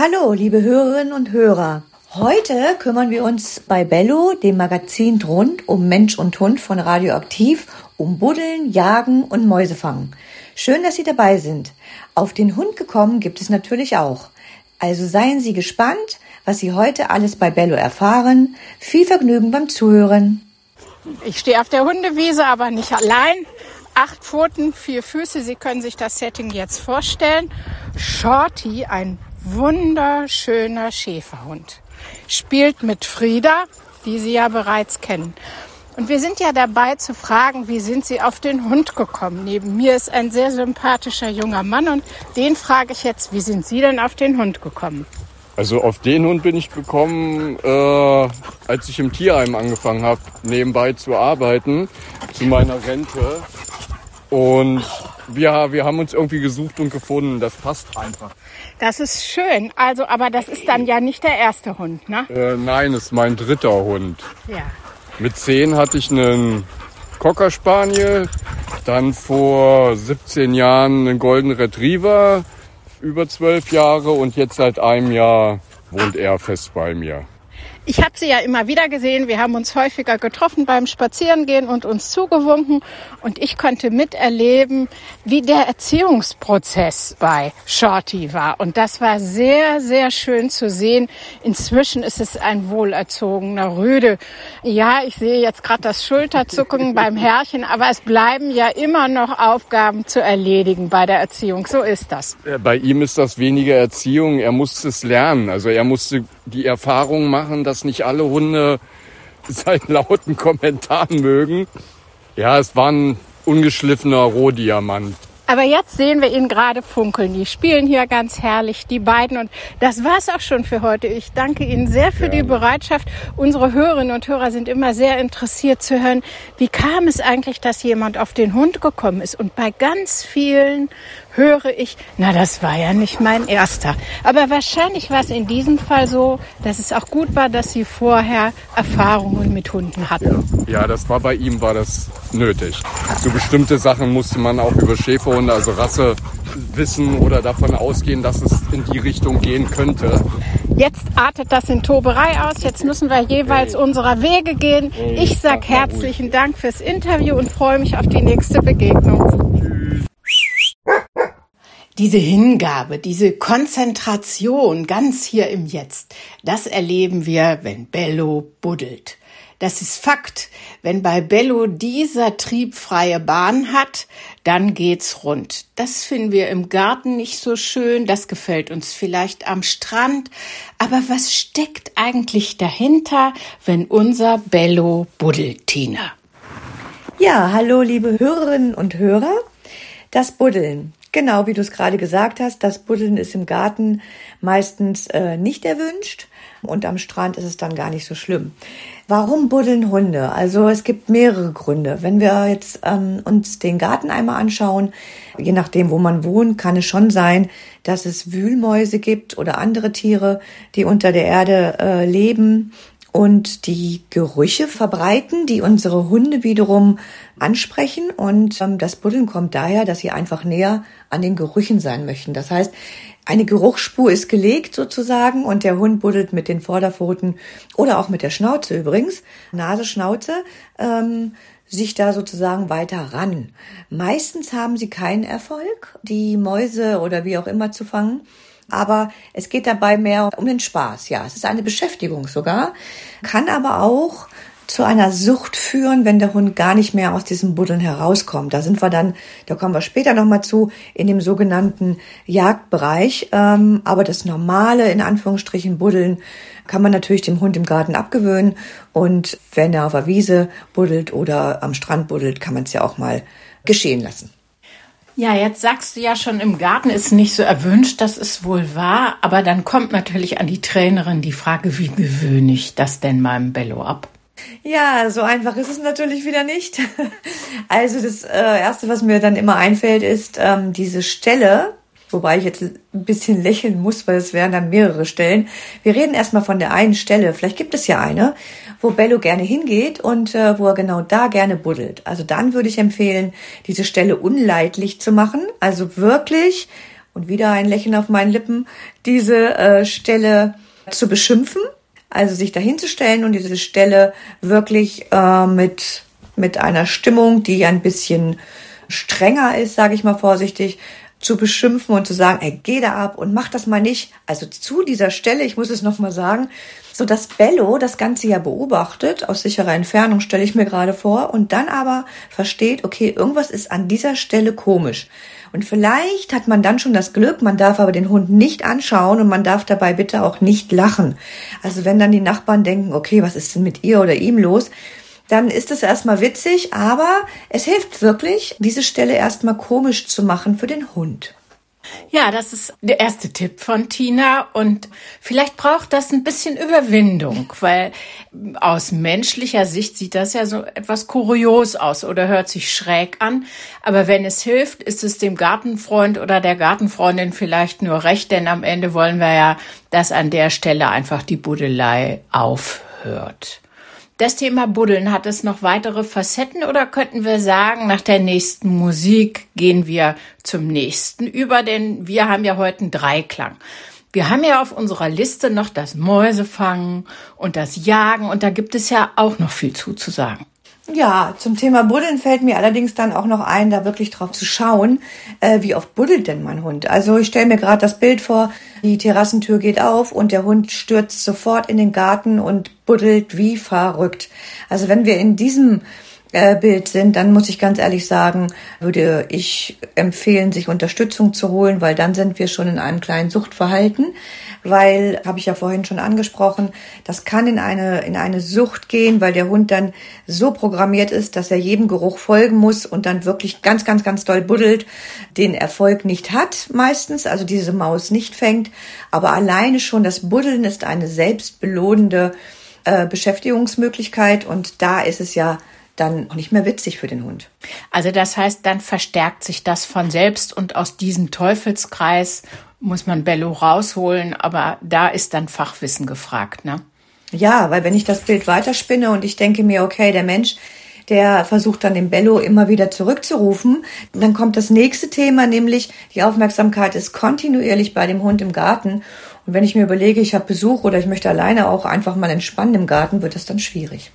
Hallo, liebe Hörerinnen und Hörer. Heute kümmern wir uns bei Bello, dem Magazin rund um Mensch und Hund von Radioaktiv, um Buddeln, Jagen und Mäusefangen. Schön, dass Sie dabei sind. Auf den Hund gekommen gibt es natürlich auch. Also seien Sie gespannt, was Sie heute alles bei Bello erfahren. Viel Vergnügen beim Zuhören. Ich stehe auf der Hundewiese, aber nicht allein. Acht Pfoten, vier Füße. Sie können sich das Setting jetzt vorstellen. Shorty, ein wunderschöner Schäferhund, spielt mit Frieda, die Sie ja bereits kennen. Und wir sind ja dabei zu fragen, wie sind Sie auf den Hund gekommen? Neben mir ist ein sehr sympathischer junger Mann und den frage ich jetzt, wie sind Sie denn auf den Hund gekommen? Also auf den Hund bin ich gekommen, äh, als ich im Tierheim angefangen habe, nebenbei zu arbeiten, zu meiner Rente. Und wir, wir haben uns irgendwie gesucht und gefunden. Das passt einfach. Das ist schön. Also, aber das ist dann ja nicht der erste Hund, ne? Äh, nein, es ist mein dritter Hund. Ja. Mit zehn hatte ich einen Cocker Spaniel, dann vor 17 Jahren einen Golden Retriever, über zwölf Jahre und jetzt seit einem Jahr wohnt er fest bei mir. Ich habe sie ja immer wieder gesehen. Wir haben uns häufiger getroffen beim Spazierengehen und uns zugewunken. Und ich konnte miterleben, wie der Erziehungsprozess bei Shorty war. Und das war sehr, sehr schön zu sehen. Inzwischen ist es ein wohlerzogener Rüde. Ja, ich sehe jetzt gerade das Schulterzucken beim Herrchen, aber es bleiben ja immer noch Aufgaben zu erledigen bei der Erziehung. So ist das. Bei ihm ist das weniger Erziehung. Er musste es lernen. Also er musste die Erfahrung machen, dass nicht alle Hunde seinen lauten Kommentaren mögen. Ja, es war ein ungeschliffener Rohdiamant. Aber jetzt sehen wir ihn gerade funkeln. Die spielen hier ganz herrlich, die beiden. Und das war's auch schon für heute. Ich danke Ihnen sehr für Gerne. die Bereitschaft. Unsere Hörerinnen und Hörer sind immer sehr interessiert zu hören, wie kam es eigentlich, dass jemand auf den Hund gekommen ist. Und bei ganz vielen höre ich, na, das war ja nicht mein erster. Aber wahrscheinlich war es in diesem Fall so, dass es auch gut war, dass Sie vorher Erfahrungen mit Hunden hatten. Ja, ja das war bei ihm, war das nötig. So bestimmte Sachen musste man auch über Schäferhunde, also Rasse, wissen oder davon ausgehen, dass es in die Richtung gehen könnte. Jetzt artet das in Toberei aus. Jetzt müssen wir jeweils hey. unserer Wege gehen. Hey, ich sage herzlichen Dank fürs Interview und freue mich auf die nächste Begegnung. Diese Hingabe, diese Konzentration ganz hier im Jetzt, das erleben wir, wenn Bello buddelt. Das ist Fakt. Wenn bei Bello dieser Trieb freie Bahn hat, dann geht's rund. Das finden wir im Garten nicht so schön. Das gefällt uns vielleicht am Strand. Aber was steckt eigentlich dahinter, wenn unser Bello buddelt, Tina? Ja, hallo, liebe Hörerinnen und Hörer. Das Buddeln, Genau, wie du es gerade gesagt hast, das Buddeln ist im Garten meistens äh, nicht erwünscht und am Strand ist es dann gar nicht so schlimm. Warum buddeln Hunde? Also es gibt mehrere Gründe. Wenn wir jetzt ähm, uns den Garten einmal anschauen, je nachdem, wo man wohnt, kann es schon sein, dass es Wühlmäuse gibt oder andere Tiere, die unter der Erde äh, leben und die Gerüche verbreiten, die unsere Hunde wiederum ansprechen. Und ähm, das Buddeln kommt daher, dass sie einfach näher an den Gerüchen sein möchten. Das heißt, eine Geruchsspur ist gelegt sozusagen und der Hund buddelt mit den Vorderpfoten oder auch mit der Schnauze übrigens, Nase, Schnauze, ähm, sich da sozusagen weiter ran. Meistens haben sie keinen Erfolg, die Mäuse oder wie auch immer zu fangen aber es geht dabei mehr um den Spaß. Ja, es ist eine Beschäftigung sogar, kann aber auch zu einer Sucht führen, wenn der Hund gar nicht mehr aus diesem Buddeln herauskommt. Da sind wir dann, da kommen wir später nochmal zu, in dem sogenannten Jagdbereich. Ähm, aber das normale, in Anführungsstrichen, Buddeln kann man natürlich dem Hund im Garten abgewöhnen. Und wenn er auf der Wiese buddelt oder am Strand buddelt, kann man es ja auch mal geschehen lassen. Ja, jetzt sagst du ja schon, im Garten ist nicht so erwünscht, das ist wohl wahr, aber dann kommt natürlich an die Trainerin die Frage, wie gewöhne ich das denn meinem Bello ab? Ja, so einfach ist es natürlich wieder nicht. Also das äh, Erste, was mir dann immer einfällt, ist ähm, diese Stelle, wobei ich jetzt ein bisschen lächeln muss, weil es wären dann mehrere Stellen. Wir reden erstmal von der einen Stelle, vielleicht gibt es ja eine, wo Bello gerne hingeht und äh, wo er genau da gerne buddelt. Also dann würde ich empfehlen, diese Stelle unleidlich zu machen, also wirklich und wieder ein Lächeln auf meinen Lippen, diese äh, Stelle zu beschimpfen, also sich dahinzustellen und diese Stelle wirklich äh, mit, mit einer Stimmung, die ein bisschen strenger ist, sage ich mal vorsichtig, zu beschimpfen und zu sagen, ey, geh da ab und mach das mal nicht. Also zu dieser Stelle, ich muss es nochmal sagen, so dass Bello das Ganze ja beobachtet, aus sicherer Entfernung stelle ich mir gerade vor, und dann aber versteht, okay, irgendwas ist an dieser Stelle komisch. Und vielleicht hat man dann schon das Glück, man darf aber den Hund nicht anschauen und man darf dabei bitte auch nicht lachen. Also wenn dann die Nachbarn denken, okay, was ist denn mit ihr oder ihm los? Dann ist es erstmal witzig, aber es hilft wirklich, diese Stelle erstmal komisch zu machen für den Hund. Ja, das ist der erste Tipp von Tina und vielleicht braucht das ein bisschen Überwindung, weil aus menschlicher Sicht sieht das ja so etwas kurios aus oder hört sich schräg an. Aber wenn es hilft, ist es dem Gartenfreund oder der Gartenfreundin vielleicht nur recht, denn am Ende wollen wir ja, dass an der Stelle einfach die Buddelei aufhört. Das Thema Buddeln, hat es noch weitere Facetten oder könnten wir sagen, nach der nächsten Musik gehen wir zum nächsten über, denn wir haben ja heute einen Dreiklang. Wir haben ja auf unserer Liste noch das Mäusefangen und das Jagen und da gibt es ja auch noch viel zuzusagen. Ja, zum Thema Buddeln fällt mir allerdings dann auch noch ein, da wirklich drauf zu schauen, äh, wie oft buddelt denn mein Hund. Also ich stelle mir gerade das Bild vor, die Terrassentür geht auf und der Hund stürzt sofort in den Garten und buddelt wie verrückt. Also wenn wir in diesem Bild sind, dann muss ich ganz ehrlich sagen, würde ich empfehlen, sich Unterstützung zu holen, weil dann sind wir schon in einem kleinen Suchtverhalten, weil, habe ich ja vorhin schon angesprochen, das kann in eine, in eine Sucht gehen, weil der Hund dann so programmiert ist, dass er jedem Geruch folgen muss und dann wirklich ganz, ganz, ganz doll buddelt, den Erfolg nicht hat meistens, also diese Maus nicht fängt, aber alleine schon das Buddeln ist eine selbstbelohnende äh, Beschäftigungsmöglichkeit und da ist es ja dann auch nicht mehr witzig für den Hund. Also das heißt, dann verstärkt sich das von selbst und aus diesem Teufelskreis muss man Bello rausholen, aber da ist dann Fachwissen gefragt, ne? Ja, weil wenn ich das Bild weiterspinne und ich denke mir, okay, der Mensch, der versucht dann den Bello immer wieder zurückzurufen. Dann kommt das nächste Thema, nämlich die Aufmerksamkeit ist kontinuierlich bei dem Hund im Garten. Und wenn ich mir überlege, ich habe Besuch oder ich möchte alleine auch einfach mal entspannen im Garten, wird das dann schwierig.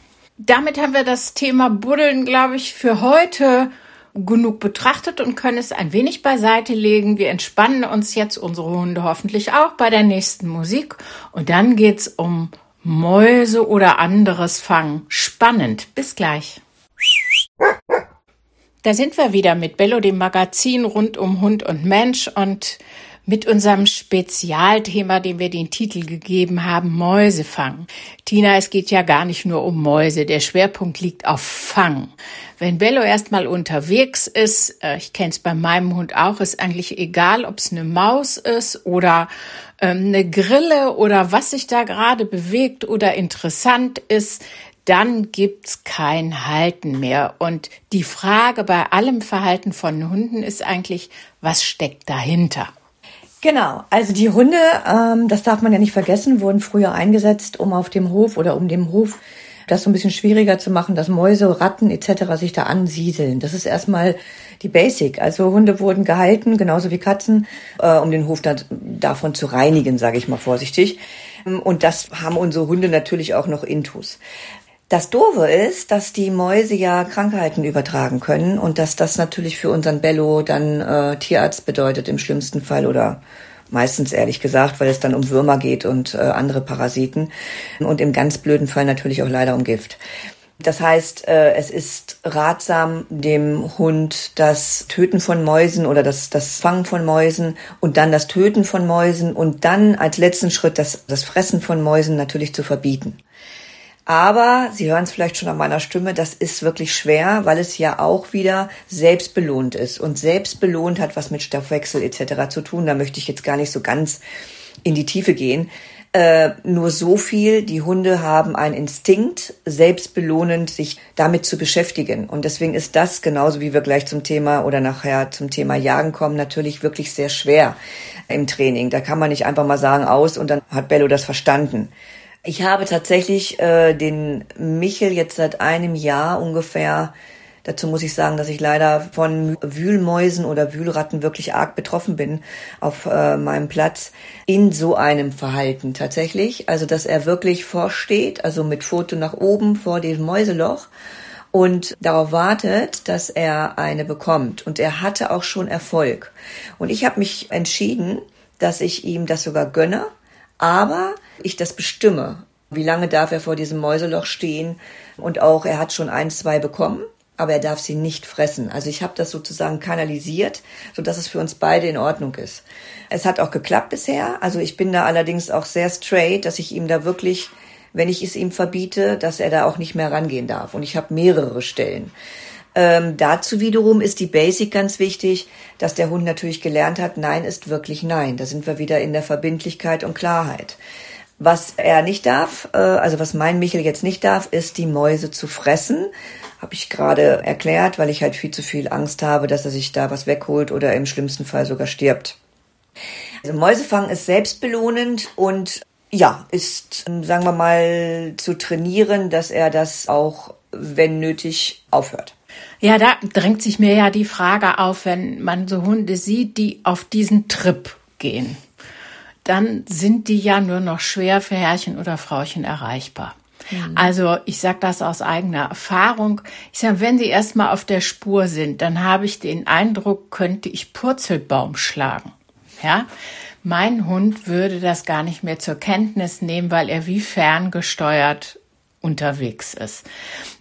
Damit haben wir das Thema Buddeln, glaube ich, für heute genug betrachtet und können es ein wenig beiseite legen. Wir entspannen uns jetzt unsere Hunde hoffentlich auch bei der nächsten Musik und dann geht's um Mäuse oder anderes Fangen. Spannend. Bis gleich. Da sind wir wieder mit Bello, dem Magazin rund um Hund und Mensch und mit unserem Spezialthema, dem wir den Titel gegeben haben, Mäusefang. Tina, es geht ja gar nicht nur um Mäuse. Der Schwerpunkt liegt auf Fang. Wenn Bello erstmal unterwegs ist, äh, ich kenne es bei meinem Hund auch, ist eigentlich egal, ob es eine Maus ist oder ähm, eine Grille oder was sich da gerade bewegt oder interessant ist, dann gibt's kein Halten mehr. Und die Frage bei allem Verhalten von Hunden ist eigentlich, was steckt dahinter? Genau, also die Hunde, ähm, das darf man ja nicht vergessen, wurden früher eingesetzt, um auf dem Hof oder um dem Hof das so ein bisschen schwieriger zu machen, dass Mäuse, Ratten etc. sich da ansiedeln. Das ist erstmal die Basic. Also Hunde wurden gehalten, genauso wie Katzen, äh, um den Hof da, davon zu reinigen, sage ich mal vorsichtig. Und das haben unsere Hunde natürlich auch noch intus. Das Doofe ist, dass die Mäuse ja Krankheiten übertragen können und dass das natürlich für unseren Bello dann äh, Tierarzt bedeutet im schlimmsten Fall oder meistens ehrlich gesagt, weil es dann um Würmer geht und äh, andere Parasiten und im ganz blöden Fall natürlich auch leider um Gift. Das heißt, äh, es ist ratsam, dem Hund das Töten von Mäusen oder das, das Fangen von Mäusen und dann das Töten von Mäusen und dann als letzten Schritt das, das Fressen von Mäusen natürlich zu verbieten. Aber Sie hören es vielleicht schon an meiner Stimme, das ist wirklich schwer, weil es ja auch wieder selbstbelohnt ist. Und selbstbelohnt hat was mit Stoffwechsel etc. zu tun. Da möchte ich jetzt gar nicht so ganz in die Tiefe gehen. Äh, nur so viel, die Hunde haben einen Instinkt, selbstbelohnend sich damit zu beschäftigen. Und deswegen ist das, genauso wie wir gleich zum Thema oder nachher zum Thema Jagen kommen, natürlich wirklich sehr schwer im Training. Da kann man nicht einfach mal sagen, aus und dann hat Bello das verstanden. Ich habe tatsächlich äh, den Michel jetzt seit einem Jahr ungefähr Dazu muss ich sagen, dass ich leider von Wühlmäusen oder Wühlratten wirklich arg betroffen bin auf äh, meinem Platz in so einem Verhalten tatsächlich. Also, dass er wirklich vorsteht, also mit Foto nach oben vor dem Mäuseloch und darauf wartet, dass er eine bekommt. Und er hatte auch schon Erfolg. Und ich habe mich entschieden, dass ich ihm das sogar gönne, aber ich das bestimme. Wie lange darf er vor diesem Mäuseloch stehen? Und auch, er hat schon ein, zwei bekommen aber er darf sie nicht fressen. Also ich habe das sozusagen kanalisiert, so dass es für uns beide in Ordnung ist. Es hat auch geklappt bisher. Also ich bin da allerdings auch sehr straight, dass ich ihm da wirklich, wenn ich es ihm verbiete, dass er da auch nicht mehr rangehen darf. Und ich habe mehrere Stellen. Ähm, dazu wiederum ist die Basic ganz wichtig, dass der Hund natürlich gelernt hat, Nein ist wirklich Nein. Da sind wir wieder in der Verbindlichkeit und Klarheit. Was er nicht darf, äh, also was mein Michel jetzt nicht darf, ist die Mäuse zu fressen habe ich gerade erklärt, weil ich halt viel zu viel Angst habe, dass er sich da was wegholt oder im schlimmsten Fall sogar stirbt. Also Mäusefangen ist selbstbelohnend und ja, ist, sagen wir mal, zu trainieren, dass er das auch, wenn nötig, aufhört. Ja, da drängt sich mir ja die Frage auf, wenn man so Hunde sieht, die auf diesen Trip gehen, dann sind die ja nur noch schwer für Herrchen oder Frauchen erreichbar. Mhm. Also ich sage das aus eigener Erfahrung. Ich sage, wenn Sie erstmal auf der Spur sind, dann habe ich den Eindruck, könnte ich Purzelbaum schlagen. Ja, mein Hund würde das gar nicht mehr zur Kenntnis nehmen, weil er wie ferngesteuert unterwegs ist.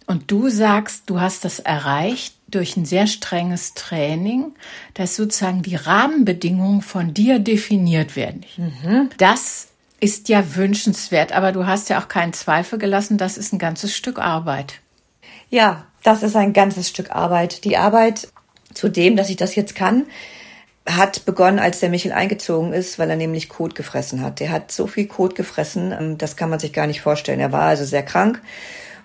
Und du sagst, du hast das erreicht durch ein sehr strenges Training, dass sozusagen die Rahmenbedingungen von dir definiert werden. Mhm. Das ist ja wünschenswert, aber du hast ja auch keinen Zweifel gelassen, das ist ein ganzes Stück Arbeit. Ja, das ist ein ganzes Stück Arbeit. Die Arbeit zu dem, dass ich das jetzt kann, hat begonnen, als der Michel eingezogen ist, weil er nämlich Kot gefressen hat. Der hat so viel Kot gefressen, ähm, das kann man sich gar nicht vorstellen. Er war also sehr krank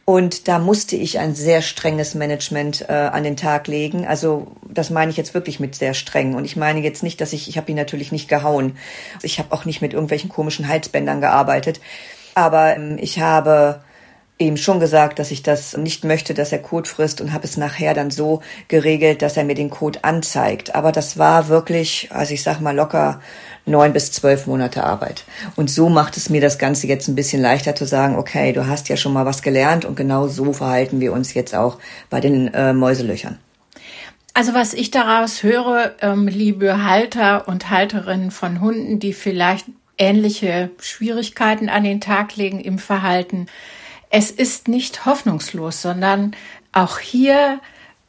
und da musste ich ein sehr strenges Management äh, an den Tag legen. Also das meine ich jetzt wirklich mit sehr streng. Und ich meine jetzt nicht, dass ich, ich habe ihn natürlich nicht gehauen. Ich habe auch nicht mit irgendwelchen komischen Halsbändern gearbeitet. Aber ähm, ich habe ihm schon gesagt, dass ich das nicht möchte, dass er Code frisst und habe es nachher dann so geregelt, dass er mir den Code anzeigt. Aber das war wirklich, also ich sag mal locker neun bis zwölf Monate Arbeit. Und so macht es mir das Ganze jetzt ein bisschen leichter zu sagen, okay, du hast ja schon mal was gelernt und genau so verhalten wir uns jetzt auch bei den äh, Mäuselöchern. Also was ich daraus höre, ähm, liebe Halter und Halterinnen von Hunden, die vielleicht ähnliche Schwierigkeiten an den Tag legen im Verhalten, es ist nicht hoffnungslos, sondern auch hier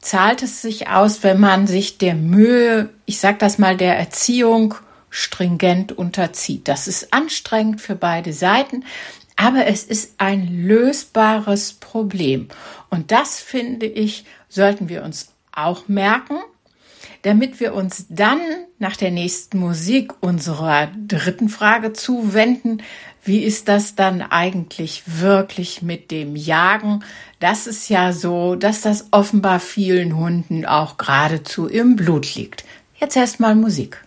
zahlt es sich aus, wenn man sich der Mühe, ich sag das mal, der Erziehung stringent unterzieht. Das ist anstrengend für beide Seiten, aber es ist ein lösbares Problem. Und das finde ich, sollten wir uns auch merken, damit wir uns dann nach der nächsten Musik unserer dritten Frage zuwenden. Wie ist das dann eigentlich wirklich mit dem Jagen? Das ist ja so, dass das offenbar vielen Hunden auch geradezu im Blut liegt. Jetzt erstmal Musik.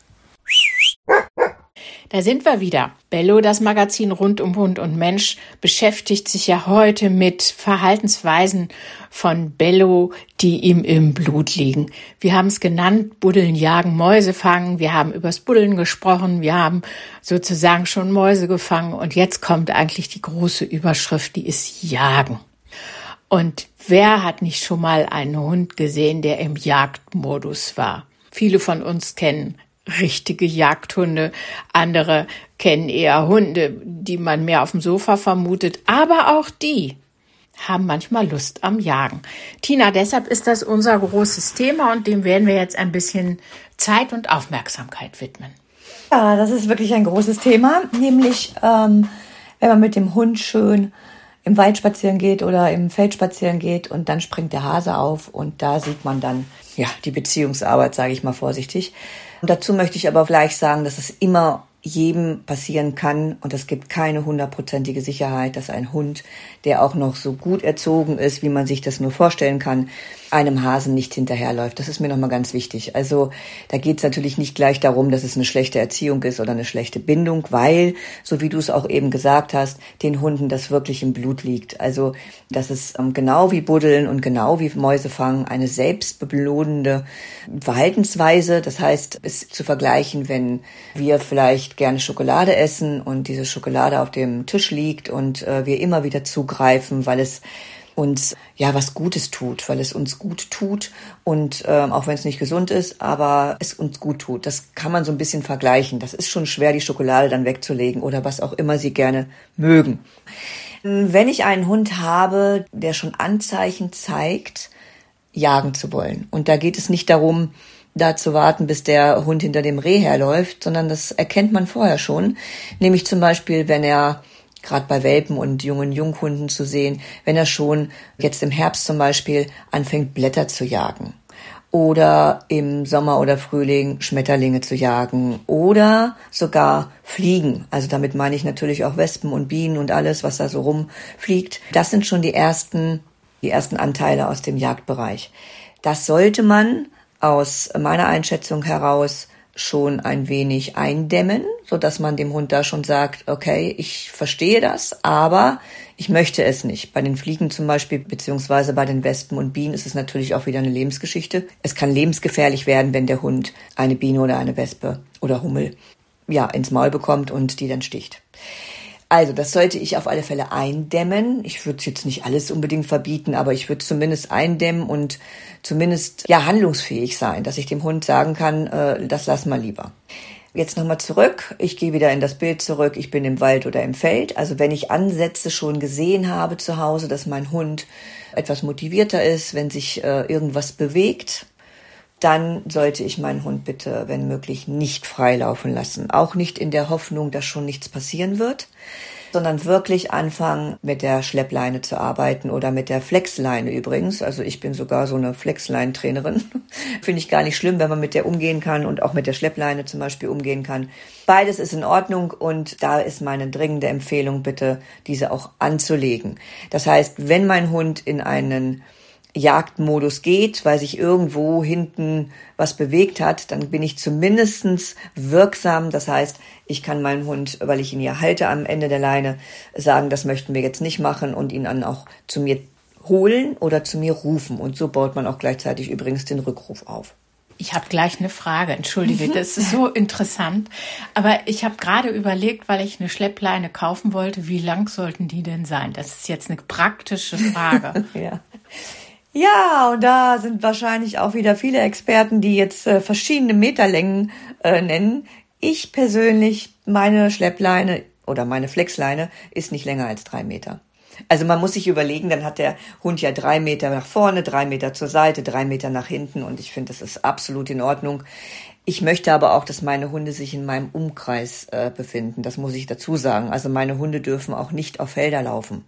Da sind wir wieder. Bello, das Magazin rund um Hund und Mensch, beschäftigt sich ja heute mit Verhaltensweisen von Bello, die ihm im Blut liegen. Wir haben es genannt, Buddeln jagen, Mäuse fangen. Wir haben übers Buddeln gesprochen. Wir haben sozusagen schon Mäuse gefangen. Und jetzt kommt eigentlich die große Überschrift, die ist Jagen. Und wer hat nicht schon mal einen Hund gesehen, der im Jagdmodus war? Viele von uns kennen richtige Jagdhunde. Andere kennen eher Hunde, die man mehr auf dem Sofa vermutet. Aber auch die haben manchmal Lust am Jagen. Tina, deshalb ist das unser großes Thema und dem werden wir jetzt ein bisschen Zeit und Aufmerksamkeit widmen. Ja, das ist wirklich ein großes Thema, nämlich ähm, wenn man mit dem Hund schön im Wald spazieren geht oder im Feld spazieren geht und dann springt der Hase auf und da sieht man dann ja die Beziehungsarbeit, sage ich mal vorsichtig. Und dazu möchte ich aber gleich sagen, dass es immer jedem passieren kann. Und es gibt keine hundertprozentige Sicherheit, dass ein Hund, der auch noch so gut erzogen ist, wie man sich das nur vorstellen kann, einem Hasen nicht hinterherläuft. Das ist mir nochmal ganz wichtig. Also da geht es natürlich nicht gleich darum, dass es eine schlechte Erziehung ist oder eine schlechte Bindung, weil, so wie du es auch eben gesagt hast, den Hunden das wirklich im Blut liegt. Also dass es ähm, genau wie Buddeln und genau wie Mäusefangen eine selbstbelohnende Verhaltensweise, das heißt, es zu vergleichen, wenn wir vielleicht gerne Schokolade essen und diese Schokolade auf dem Tisch liegt und äh, wir immer wieder zugreifen, weil es uns ja was Gutes tut, weil es uns gut tut und ähm, auch wenn es nicht gesund ist, aber es uns gut tut. Das kann man so ein bisschen vergleichen. Das ist schon schwer, die Schokolade dann wegzulegen oder was auch immer sie gerne mögen. Wenn ich einen Hund habe, der schon Anzeichen zeigt, jagen zu wollen. Und da geht es nicht darum, da zu warten, bis der Hund hinter dem Reh herläuft, sondern das erkennt man vorher schon. Nämlich zum Beispiel, wenn er gerade bei Welpen und jungen Junghunden zu sehen, wenn er schon jetzt im Herbst zum Beispiel anfängt, Blätter zu jagen oder im Sommer oder Frühling Schmetterlinge zu jagen oder sogar Fliegen. Also damit meine ich natürlich auch Wespen und Bienen und alles, was da so rumfliegt. Das sind schon die ersten, die ersten Anteile aus dem Jagdbereich. Das sollte man aus meiner Einschätzung heraus schon ein wenig eindämmen, so dass man dem Hund da schon sagt, okay, ich verstehe das, aber ich möchte es nicht. Bei den Fliegen zum Beispiel, beziehungsweise bei den Wespen und Bienen ist es natürlich auch wieder eine Lebensgeschichte. Es kann lebensgefährlich werden, wenn der Hund eine Biene oder eine Wespe oder Hummel ja ins Maul bekommt und die dann sticht. Also, das sollte ich auf alle Fälle eindämmen. Ich würde jetzt nicht alles unbedingt verbieten, aber ich würde zumindest eindämmen und zumindest ja handlungsfähig sein, dass ich dem Hund sagen kann, äh, das lass mal lieber. Jetzt nochmal zurück. Ich gehe wieder in das Bild zurück. Ich bin im Wald oder im Feld. Also wenn ich Ansätze schon gesehen habe zu Hause, dass mein Hund etwas motivierter ist, wenn sich äh, irgendwas bewegt, dann sollte ich meinen Hund bitte, wenn möglich, nicht freilaufen lassen. Auch nicht in der Hoffnung, dass schon nichts passieren wird, sondern wirklich anfangen, mit der Schleppleine zu arbeiten oder mit der Flexleine übrigens. Also ich bin sogar so eine Flexline-Trainerin. Finde ich gar nicht schlimm, wenn man mit der umgehen kann und auch mit der Schleppleine zum Beispiel umgehen kann. Beides ist in Ordnung und da ist meine dringende Empfehlung bitte, diese auch anzulegen. Das heißt, wenn mein Hund in einen Jagdmodus geht, weil sich irgendwo hinten was bewegt hat, dann bin ich zumindestens wirksam. Das heißt, ich kann meinen Hund, weil ich ihn ja halte am Ende der Leine, sagen, das möchten wir jetzt nicht machen und ihn dann auch zu mir holen oder zu mir rufen. Und so baut man auch gleichzeitig übrigens den Rückruf auf. Ich habe gleich eine Frage, entschuldige, das ist so interessant. Aber ich habe gerade überlegt, weil ich eine Schleppleine kaufen wollte, wie lang sollten die denn sein? Das ist jetzt eine praktische Frage. ja. Ja, und da sind wahrscheinlich auch wieder viele Experten, die jetzt äh, verschiedene Meterlängen äh, nennen. Ich persönlich, meine Schleppleine oder meine Flexleine ist nicht länger als drei Meter. Also man muss sich überlegen, dann hat der Hund ja drei Meter nach vorne, drei Meter zur Seite, drei Meter nach hinten und ich finde, das ist absolut in Ordnung. Ich möchte aber auch, dass meine Hunde sich in meinem Umkreis äh, befinden. Das muss ich dazu sagen. Also meine Hunde dürfen auch nicht auf Felder laufen.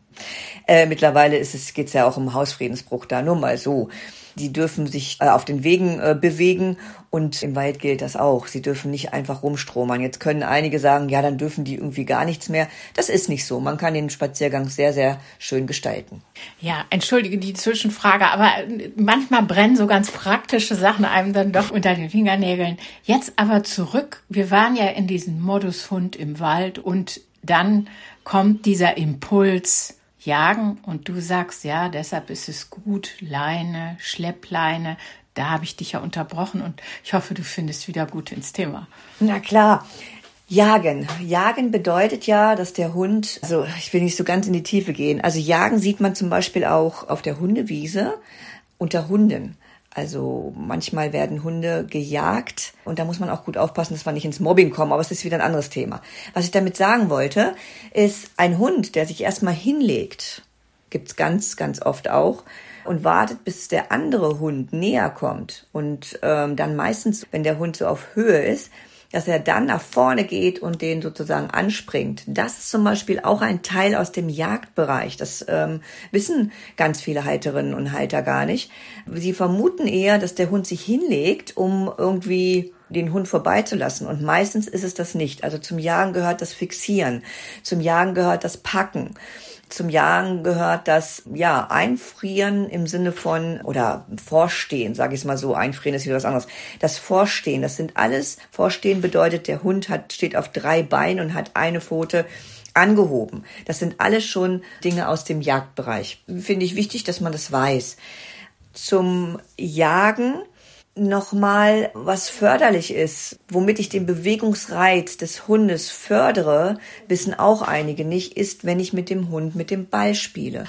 Äh, mittlerweile ist es, geht's ja auch um Hausfriedensbruch da, nur mal so. Die dürfen sich äh, auf den Wegen äh, bewegen und im Wald gilt das auch. Sie dürfen nicht einfach rumstromern. Jetzt können einige sagen, ja, dann dürfen die irgendwie gar nichts mehr. Das ist nicht so. Man kann den Spaziergang sehr, sehr schön gestalten. Ja, entschuldige die Zwischenfrage, aber manchmal brennen so ganz praktische Sachen einem dann doch unter den Fingernägeln. Jetzt aber zurück. Wir waren ja in diesem Modus Hund im Wald und dann kommt dieser Impuls, jagen und du sagst, ja, deshalb ist es gut, Leine, Schleppleine. Da habe ich dich ja unterbrochen und ich hoffe, du findest wieder gut ins Thema. Na klar. Jagen. Jagen bedeutet ja, dass der Hund, also ich will nicht so ganz in die Tiefe gehen. Also Jagen sieht man zum Beispiel auch auf der Hundewiese unter Hunden. Also manchmal werden Hunde gejagt und da muss man auch gut aufpassen, dass wir nicht ins Mobbing kommen, aber es ist wieder ein anderes Thema. Was ich damit sagen wollte, ist ein Hund, der sich erstmal hinlegt, gibt's ganz, ganz oft auch, und wartet, bis der andere Hund näher kommt. Und ähm, dann meistens, wenn der Hund so auf Höhe ist, dass er dann nach vorne geht und den sozusagen anspringt. Das ist zum Beispiel auch ein Teil aus dem Jagdbereich. Das ähm, wissen ganz viele Halterinnen und Halter gar nicht. Sie vermuten eher, dass der Hund sich hinlegt, um irgendwie den Hund vorbeizulassen. Und meistens ist es das nicht. Also zum Jagen gehört das Fixieren, zum Jagen gehört das Packen. Zum Jagen gehört das ja Einfrieren im Sinne von oder Vorstehen, sage ich mal so. Einfrieren ist wieder was anderes. Das Vorstehen, das sind alles. Vorstehen bedeutet, der Hund hat steht auf drei Beinen und hat eine Pfote angehoben. Das sind alles schon Dinge aus dem Jagdbereich. Finde ich wichtig, dass man das weiß. Zum Jagen nochmal was förderlich ist, womit ich den Bewegungsreiz des Hundes fördere, wissen auch einige nicht, ist, wenn ich mit dem Hund mit dem Ball spiele.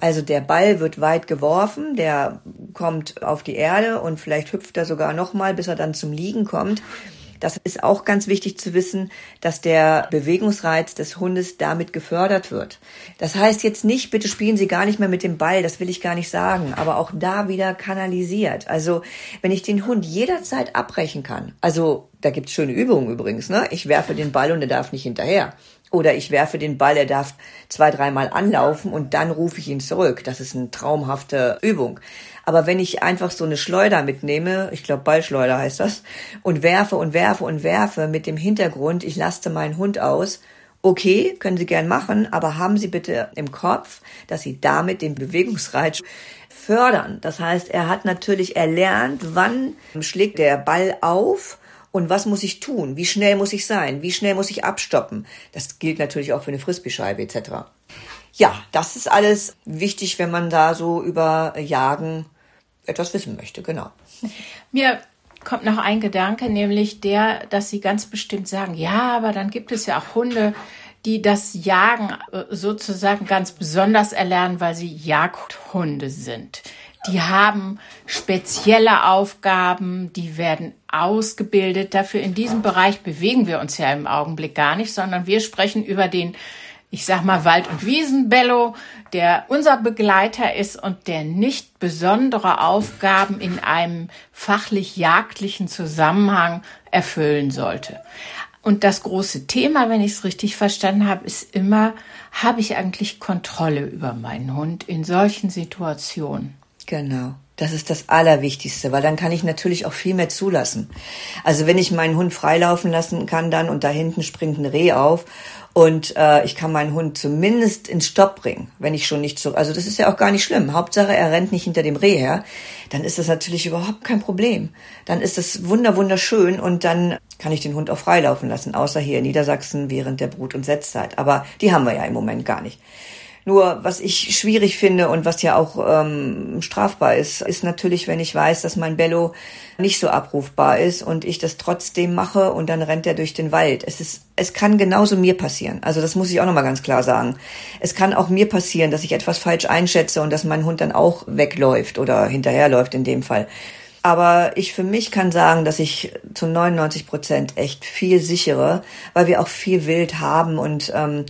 Also der Ball wird weit geworfen, der kommt auf die Erde und vielleicht hüpft er sogar nochmal, bis er dann zum Liegen kommt. Das ist auch ganz wichtig zu wissen, dass der Bewegungsreiz des Hundes damit gefördert wird. Das heißt jetzt nicht, bitte spielen Sie gar nicht mehr mit dem Ball, das will ich gar nicht sagen, aber auch da wieder kanalisiert. Also wenn ich den Hund jederzeit abbrechen kann, also da gibt's schöne Übungen übrigens, ne? Ich werfe den Ball und er darf nicht hinterher. Oder ich werfe den Ball, er darf zwei, dreimal anlaufen und dann rufe ich ihn zurück. Das ist eine traumhafte Übung. Aber wenn ich einfach so eine Schleuder mitnehme, ich glaube Ballschleuder heißt das, und werfe und werfe und werfe mit dem Hintergrund, ich laste meinen Hund aus, okay, können Sie gern machen, aber haben Sie bitte im Kopf, dass Sie damit den Bewegungsreiz fördern. Das heißt, er hat natürlich erlernt, wann schlägt der Ball auf und was muss ich tun? Wie schnell muss ich sein? Wie schnell muss ich abstoppen? Das gilt natürlich auch für eine Frisbeescheibe etc. Ja, das ist alles wichtig, wenn man da so über Jagen etwas wissen möchte, genau. Mir kommt noch ein Gedanke, nämlich der, dass Sie ganz bestimmt sagen, ja, aber dann gibt es ja auch Hunde, die das Jagen äh, sozusagen ganz besonders erlernen, weil sie Jagdhunde sind. Die haben spezielle Aufgaben, die werden ausgebildet. Dafür in diesem Bereich bewegen wir uns ja im Augenblick gar nicht, sondern wir sprechen über den, ich sag mal, Wald- und Wiesenbello, der unser Begleiter ist und der nicht besondere Aufgaben in einem fachlich-jagdlichen Zusammenhang erfüllen sollte. Und das große Thema, wenn ich es richtig verstanden habe, ist immer, habe ich eigentlich Kontrolle über meinen Hund in solchen Situationen? Genau. Das ist das Allerwichtigste, weil dann kann ich natürlich auch viel mehr zulassen. Also wenn ich meinen Hund freilaufen lassen kann dann und da hinten springt ein Reh auf und äh, ich kann meinen Hund zumindest ins Stopp bringen, wenn ich schon nicht so. Also das ist ja auch gar nicht schlimm. Hauptsache er rennt nicht hinter dem Reh her. Dann ist das natürlich überhaupt kein Problem. Dann ist das wunder wunderschön und dann kann ich den Hund auch freilaufen lassen, außer hier in Niedersachsen während der Brut- und Setzzeit. Aber die haben wir ja im Moment gar nicht. Nur was ich schwierig finde und was ja auch ähm, strafbar ist, ist natürlich, wenn ich weiß, dass mein Bello nicht so abrufbar ist und ich das trotzdem mache und dann rennt er durch den Wald. Es ist, es kann genauso mir passieren. Also das muss ich auch nochmal ganz klar sagen. Es kann auch mir passieren, dass ich etwas falsch einschätze und dass mein Hund dann auch wegläuft oder hinterherläuft in dem Fall. Aber ich für mich kann sagen, dass ich zu 99 Prozent echt viel sichere, weil wir auch viel Wild haben und ähm,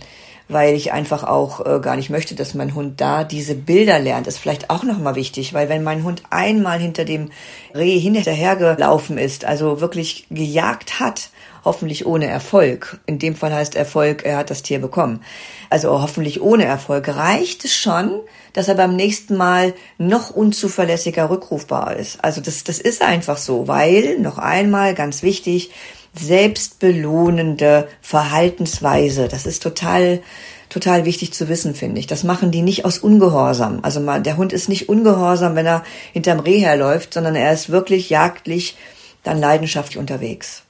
weil ich einfach auch äh, gar nicht möchte, dass mein Hund da diese Bilder lernt. Ist vielleicht auch nochmal wichtig, weil wenn mein Hund einmal hinter dem Reh hinterhergelaufen ist, also wirklich gejagt hat, hoffentlich ohne Erfolg. In dem Fall heißt Erfolg, er hat das Tier bekommen. Also hoffentlich ohne Erfolg reicht es schon, dass er beim nächsten Mal noch unzuverlässiger rückrufbar ist. Also das, das ist einfach so, weil, noch einmal ganz wichtig, selbstbelohnende Verhaltensweise. Das ist total total wichtig zu wissen, finde ich. Das machen die nicht aus Ungehorsam. Also mal, der Hund ist nicht ungehorsam, wenn er hinterm Reh herläuft, sondern er ist wirklich jagdlich dann leidenschaftlich unterwegs.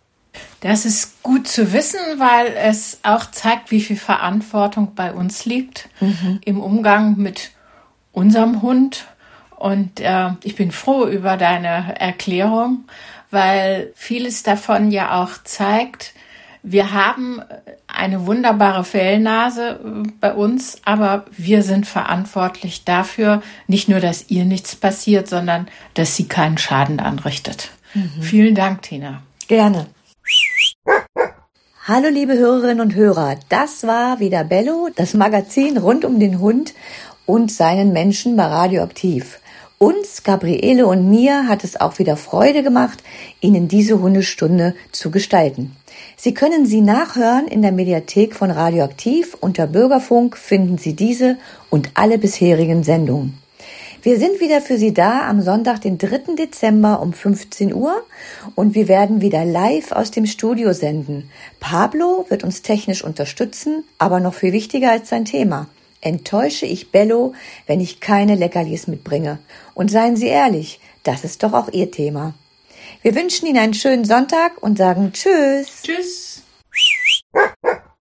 Das ist gut zu wissen, weil es auch zeigt, wie viel Verantwortung bei uns liegt mhm. im Umgang mit unserem Hund. Und äh, ich bin froh über deine Erklärung weil vieles davon ja auch zeigt, wir haben eine wunderbare Fellnase äh, bei uns, aber wir sind verantwortlich dafür, nicht nur, dass ihr nichts passiert, sondern dass sie keinen Schaden anrichtet. Mhm. Vielen Dank, Tina. Gerne. Hallo liebe Hörerinnen und Hörer, das war wieder Bello, das Magazin rund um den Hund und seinen Menschen bei Radioaktiv. Uns, Gabriele und mir hat es auch wieder Freude gemacht, Ihnen diese Hundestunde zu gestalten. Sie können sie nachhören in der Mediathek von Radioaktiv. Unter Bürgerfunk finden Sie diese und alle bisherigen Sendungen. Wir sind wieder für Sie da am Sonntag, den 3. Dezember um 15 Uhr und wir werden wieder live aus dem Studio senden. Pablo wird uns technisch unterstützen, aber noch viel wichtiger als sein Thema. Enttäusche ich Bello, wenn ich keine Leckerlis mitbringe? Und seien Sie ehrlich, das ist doch auch Ihr Thema. Wir wünschen Ihnen einen schönen Sonntag und sagen Tschüss. Tschüss.